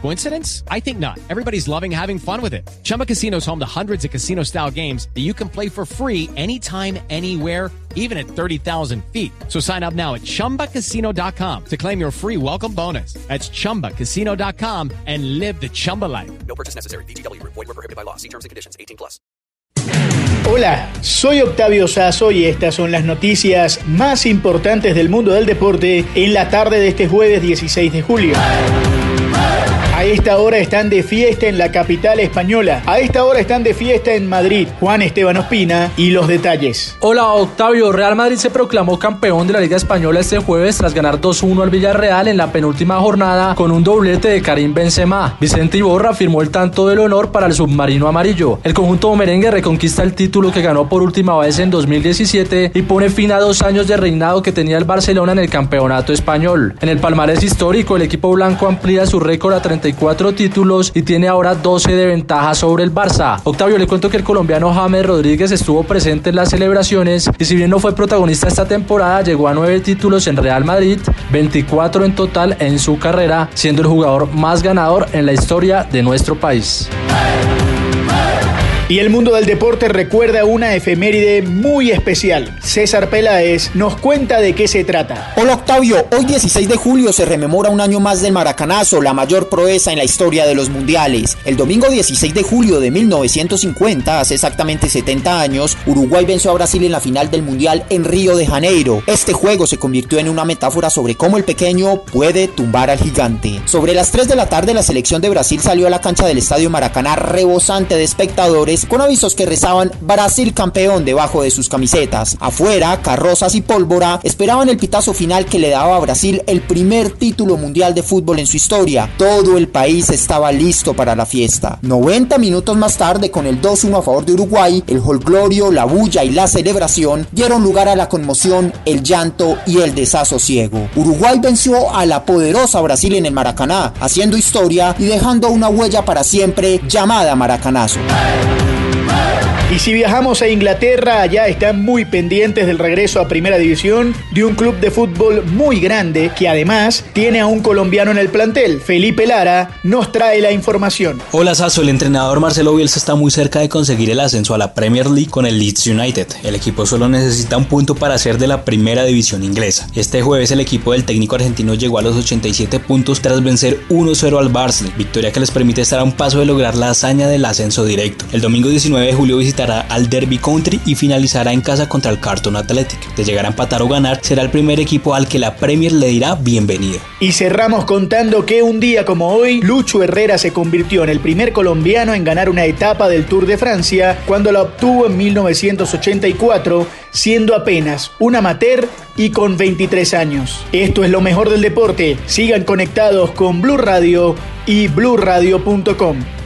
Coincidence? I think not. Everybody's loving having fun with it. Chumba Casino is home to hundreds of casino style games that you can play for free anytime, anywhere, even at 30,000 feet. So sign up now at chumbacasino.com to claim your free welcome bonus. That's chumbacasino.com and live the Chumba life. No purchase necessary. BGW. Void were prohibited by law. See terms and conditions. 18 plus. Hola, soy Octavio Sazo y estas son las noticias más importantes del mundo del deporte en la tarde de este jueves 16 de julio. A esta hora están de fiesta en la capital española. A esta hora están de fiesta en Madrid. Juan Esteban Ospina y los detalles. Hola Octavio, Real Madrid se proclamó campeón de la Liga Española este jueves tras ganar 2-1 al Villarreal en la penúltima jornada con un doblete de Karim Benzema. Vicente Iborra firmó el tanto del honor para el submarino amarillo. El conjunto merengue reconquista el título que ganó por última vez en 2017 y pone fin a dos años de reinado que tenía el Barcelona en el campeonato español. En el palmarés histórico, el equipo blanco amplía su récord a 34 títulos y tiene ahora 12 de ventaja sobre el Barça. Octavio, le cuento que el colombiano James Rodríguez estuvo presente en las celebraciones y si bien no fue protagonista esta temporada, llegó a 9 títulos en Real Madrid, 24 en total en su carrera, siendo el jugador más ganador en la historia de nuestro país. Y el mundo del deporte recuerda una efeméride muy especial. César Peláez nos cuenta de qué se trata. Hola Octavio, hoy 16 de julio se rememora un año más del Maracanazo, la mayor proeza en la historia de los mundiales. El domingo 16 de julio de 1950, hace exactamente 70 años, Uruguay venció a Brasil en la final del mundial en Río de Janeiro. Este juego se convirtió en una metáfora sobre cómo el pequeño puede tumbar al gigante. Sobre las 3 de la tarde la selección de Brasil salió a la cancha del Estadio Maracaná rebosante de espectadores con avisos que rezaban Brasil campeón debajo de sus camisetas. Afuera, carrozas y pólvora esperaban el pitazo final que le daba a Brasil el primer título mundial de fútbol en su historia. Todo el país estaba listo para la fiesta. 90 minutos más tarde, con el 2-1 a favor de Uruguay, el holglorio, la bulla y la celebración dieron lugar a la conmoción, el llanto y el desasosiego. Uruguay venció a la poderosa Brasil en el Maracaná, haciendo historia y dejando una huella para siempre llamada Maracanazo. Yeah. Y si viajamos a Inglaterra, allá están muy pendientes del regreso a Primera División de un club de fútbol muy grande que además tiene a un colombiano en el plantel. Felipe Lara nos trae la información. Hola Sasso, el entrenador Marcelo Bielsa está muy cerca de conseguir el ascenso a la Premier League con el Leeds United. El equipo solo necesita un punto para ser de la Primera División inglesa. Este jueves el equipo del técnico argentino llegó a los 87 puntos tras vencer 1-0 al Barnsley, victoria que les permite estar a un paso de lograr la hazaña del ascenso directo. El domingo 19 de julio al Derby y finalizará en casa contra el Carton Athletic. De llegar a empatar o ganar, será el primer equipo al que la Premier le dirá bienvenido. Y cerramos contando que un día como hoy, Lucho Herrera se convirtió en el primer colombiano en ganar una etapa del Tour de Francia cuando la obtuvo en 1984, siendo apenas un amateur y con 23 años. Esto es lo mejor del deporte. Sigan conectados con Blue Radio y bluradio.com.